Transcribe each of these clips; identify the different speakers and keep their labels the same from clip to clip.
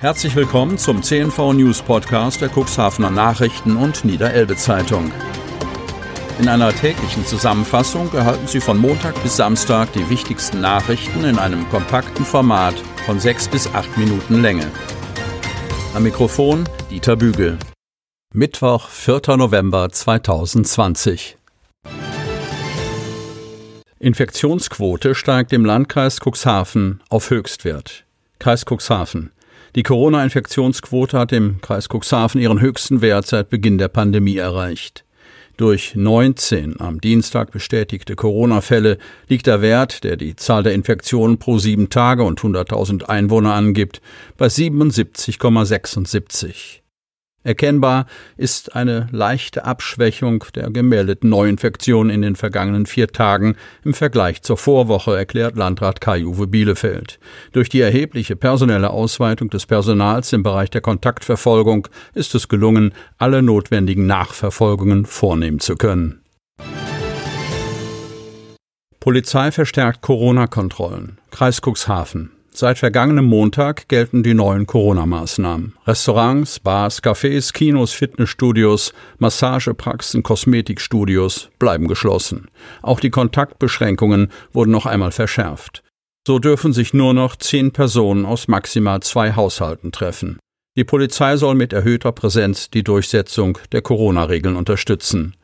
Speaker 1: Herzlich willkommen zum CNV News Podcast der Cuxhavener Nachrichten und Niederelbe Zeitung. In einer täglichen Zusammenfassung erhalten Sie von Montag bis Samstag die wichtigsten Nachrichten in einem kompakten Format von sechs bis acht Minuten Länge. Am Mikrofon Dieter Bügel. Mittwoch, 4. November 2020. Infektionsquote steigt im Landkreis Cuxhaven auf Höchstwert. Kreis Cuxhaven. Die Corona-Infektionsquote hat im Kreis Cuxhaven ihren höchsten Wert seit Beginn der Pandemie erreicht. Durch 19 am Dienstag bestätigte Corona-Fälle liegt der Wert, der die Zahl der Infektionen pro sieben Tage und 100.000 Einwohner angibt, bei 77,76. Erkennbar ist eine leichte Abschwächung der gemeldeten Neuinfektionen in den vergangenen vier Tagen im Vergleich zur Vorwoche, erklärt Landrat Kai-Uwe Bielefeld. Durch die erhebliche personelle Ausweitung des Personals im Bereich der Kontaktverfolgung ist es gelungen, alle notwendigen Nachverfolgungen vornehmen zu können. Polizei verstärkt Corona-Kontrollen. Kreis Cuxhaven. Seit vergangenem Montag gelten die neuen Corona-Maßnahmen. Restaurants, Bars, Cafés, Kinos, Fitnessstudios, Massagepraxen, Kosmetikstudios bleiben geschlossen. Auch die Kontaktbeschränkungen wurden noch einmal verschärft. So dürfen sich nur noch zehn Personen aus maximal zwei Haushalten treffen. Die Polizei soll mit erhöhter Präsenz die Durchsetzung der Corona-Regeln unterstützen.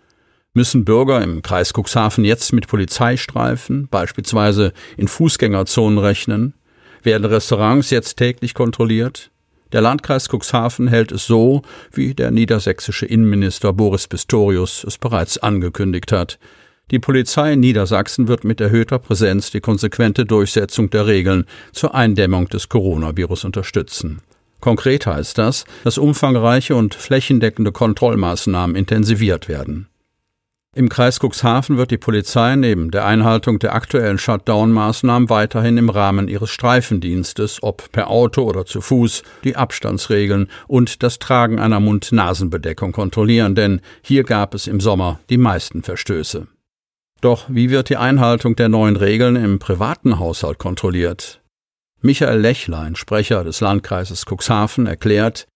Speaker 1: Müssen Bürger im Kreis Cuxhaven jetzt mit Polizeistreifen, beispielsweise in Fußgängerzonen rechnen? Werden Restaurants jetzt täglich kontrolliert? Der Landkreis Cuxhaven hält es so, wie der niedersächsische Innenminister Boris Pistorius es bereits angekündigt hat. Die Polizei in Niedersachsen wird mit erhöhter Präsenz die konsequente Durchsetzung der Regeln zur Eindämmung des Coronavirus unterstützen. Konkret heißt das, dass umfangreiche und flächendeckende Kontrollmaßnahmen intensiviert werden. Im Kreis Cuxhaven wird die Polizei neben der Einhaltung der aktuellen Shutdown-Maßnahmen weiterhin im Rahmen ihres Streifendienstes, ob per Auto oder zu Fuß, die Abstandsregeln und das Tragen einer Mund-Nasen-Bedeckung kontrollieren, denn hier gab es im Sommer die meisten Verstöße. Doch wie wird die Einhaltung der neuen Regeln im privaten Haushalt kontrolliert? Michael Lechlein, Sprecher des Landkreises Cuxhaven, erklärt,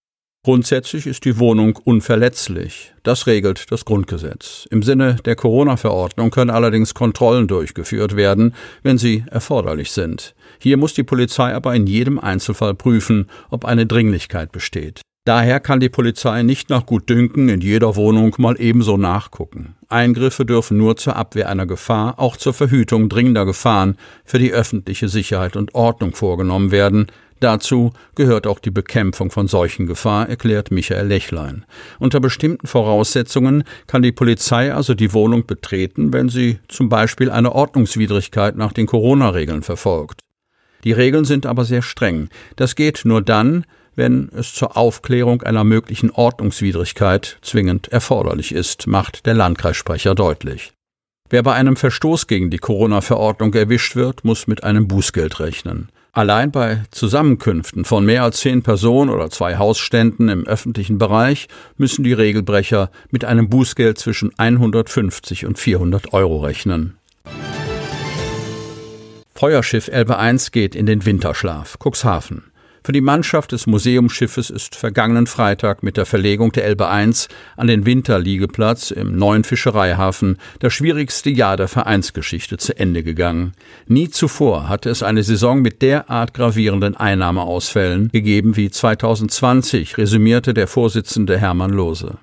Speaker 1: Grundsätzlich ist die Wohnung unverletzlich. Das regelt das Grundgesetz. Im Sinne der Corona-Verordnung können allerdings Kontrollen durchgeführt werden, wenn sie erforderlich sind. Hier muss die Polizei aber in jedem Einzelfall prüfen, ob eine Dringlichkeit besteht. Daher kann die Polizei nicht nach Gutdünken in jeder Wohnung mal ebenso nachgucken. Eingriffe dürfen nur zur Abwehr einer Gefahr, auch zur Verhütung dringender Gefahren für die öffentliche Sicherheit und Ordnung vorgenommen werden, Dazu gehört auch die Bekämpfung von Seuchengefahr, erklärt Michael Lechlein. Unter bestimmten Voraussetzungen kann die Polizei also die Wohnung betreten, wenn sie zum Beispiel eine Ordnungswidrigkeit nach den Corona-Regeln verfolgt. Die Regeln sind aber sehr streng. Das geht nur dann, wenn es zur Aufklärung einer möglichen Ordnungswidrigkeit zwingend erforderlich ist, macht der Landkreissprecher deutlich. Wer bei einem Verstoß gegen die Corona-Verordnung erwischt wird, muss mit einem Bußgeld rechnen. Allein bei Zusammenkünften von mehr als zehn Personen oder zwei Hausständen im öffentlichen Bereich müssen die Regelbrecher mit einem Bußgeld zwischen 150 und 400 Euro rechnen. Feuerschiff Elbe 1 geht in den Winterschlaf. Cuxhaven. Für die Mannschaft des Museumsschiffes ist vergangenen Freitag mit der Verlegung der Elbe 1 an den Winterliegeplatz im neuen Fischereihafen das schwierigste Jahr der Vereinsgeschichte zu Ende gegangen. Nie zuvor hatte es eine Saison mit derart gravierenden Einnahmeausfällen gegeben wie 2020, resümierte der Vorsitzende Hermann Lose.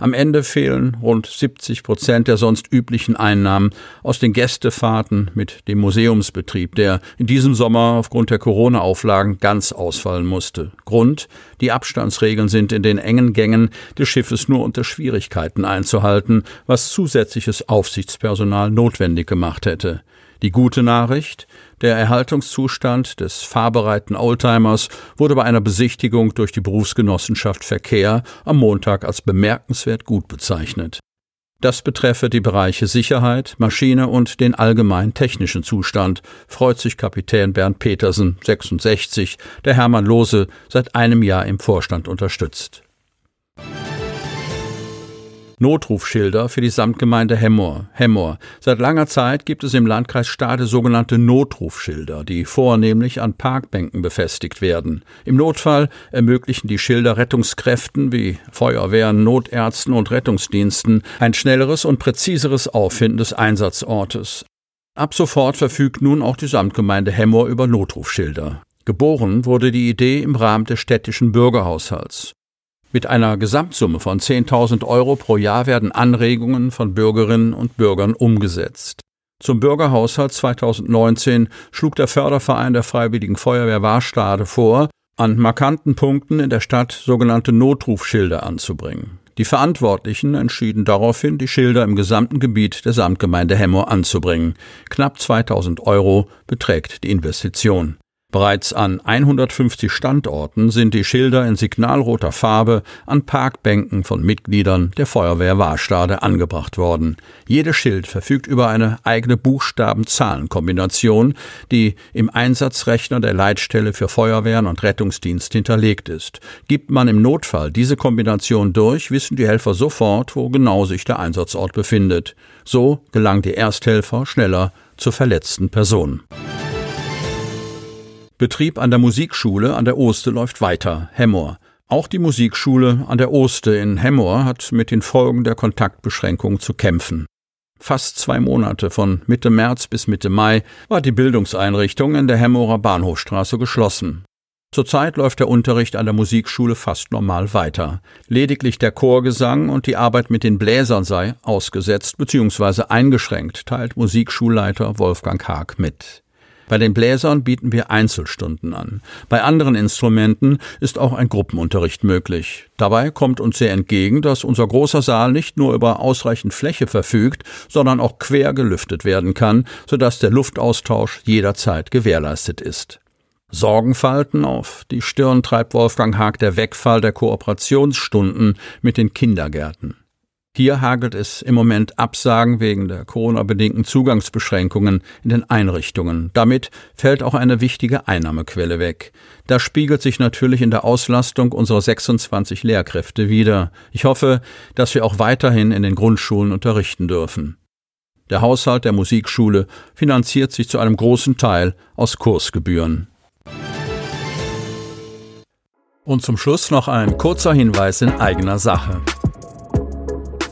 Speaker 1: Am Ende fehlen rund 70 Prozent der sonst üblichen Einnahmen aus den Gästefahrten mit dem Museumsbetrieb, der in diesem Sommer aufgrund der Corona-Auflagen ganz ausfallen musste. Grund, die Abstandsregeln sind in den engen Gängen des Schiffes nur unter Schwierigkeiten einzuhalten, was zusätzliches Aufsichtspersonal notwendig gemacht hätte. Die gute Nachricht, der Erhaltungszustand des fahrbereiten Oldtimers wurde bei einer Besichtigung durch die Berufsgenossenschaft Verkehr am Montag als bemerkenswert gut bezeichnet. Das betreffe die Bereiche Sicherheit, Maschine und den allgemeinen technischen Zustand, freut sich Kapitän Bernd Petersen, 66, der Hermann Lose seit einem Jahr im Vorstand unterstützt. Notrufschilder für die Samtgemeinde Hemmoor. Hemmoor. Seit langer Zeit gibt es im Landkreis Stade sogenannte Notrufschilder, die vornehmlich an Parkbänken befestigt werden. Im Notfall ermöglichen die Schilder Rettungskräften wie Feuerwehren, Notärzten und Rettungsdiensten ein schnelleres und präziseres Auffinden des Einsatzortes. Ab sofort verfügt nun auch die Samtgemeinde Hemmoor über Notrufschilder. Geboren wurde die Idee im Rahmen des städtischen Bürgerhaushalts. Mit einer Gesamtsumme von 10.000 Euro pro Jahr werden Anregungen von Bürgerinnen und Bürgern umgesetzt. Zum Bürgerhaushalt 2019 schlug der Förderverein der Freiwilligen Feuerwehr Warstade vor, an markanten Punkten in der Stadt sogenannte Notrufschilder anzubringen. Die Verantwortlichen entschieden daraufhin, die Schilder im gesamten Gebiet der Samtgemeinde Hemmoor anzubringen. Knapp 2000 Euro beträgt die Investition. Bereits an 150 Standorten sind die Schilder in signalroter Farbe an Parkbänken von Mitgliedern der Feuerwehr Warstade angebracht worden. Jedes Schild verfügt über eine eigene Buchstaben-Zahlen-Kombination, die im Einsatzrechner der Leitstelle für Feuerwehren und Rettungsdienst hinterlegt ist. Gibt man im Notfall diese Kombination durch, wissen die Helfer sofort, wo genau sich der Einsatzort befindet. So gelangen die Ersthelfer schneller zur verletzten Person. Betrieb an der Musikschule an der Oste läuft weiter, Hemmoor. Auch die Musikschule an der Oste in Hemmoor hat mit den Folgen der Kontaktbeschränkung zu kämpfen. Fast zwei Monate von Mitte März bis Mitte Mai war die Bildungseinrichtung in der Hemmoorer Bahnhofstraße geschlossen. Zurzeit läuft der Unterricht an der Musikschule fast normal weiter. Lediglich der Chorgesang und die Arbeit mit den Bläsern sei ausgesetzt bzw. eingeschränkt, teilt Musikschulleiter Wolfgang Haag mit. Bei den Bläsern bieten wir Einzelstunden an. Bei anderen Instrumenten ist auch ein Gruppenunterricht möglich. Dabei kommt uns sehr entgegen, dass unser großer Saal nicht nur über ausreichend Fläche verfügt, sondern auch quer gelüftet werden kann, sodass der Luftaustausch jederzeit gewährleistet ist. Sorgenfalten auf die Stirn treibt Wolfgang Haag der Wegfall der Kooperationsstunden mit den Kindergärten. Hier hagelt es im Moment Absagen wegen der Corona-bedingten Zugangsbeschränkungen in den Einrichtungen. Damit fällt auch eine wichtige Einnahmequelle weg. Das spiegelt sich natürlich in der Auslastung unserer 26 Lehrkräfte wider. Ich hoffe, dass wir auch weiterhin in den Grundschulen unterrichten dürfen. Der Haushalt der Musikschule finanziert sich zu einem großen Teil aus Kursgebühren. Und zum Schluss noch ein kurzer Hinweis in eigener Sache.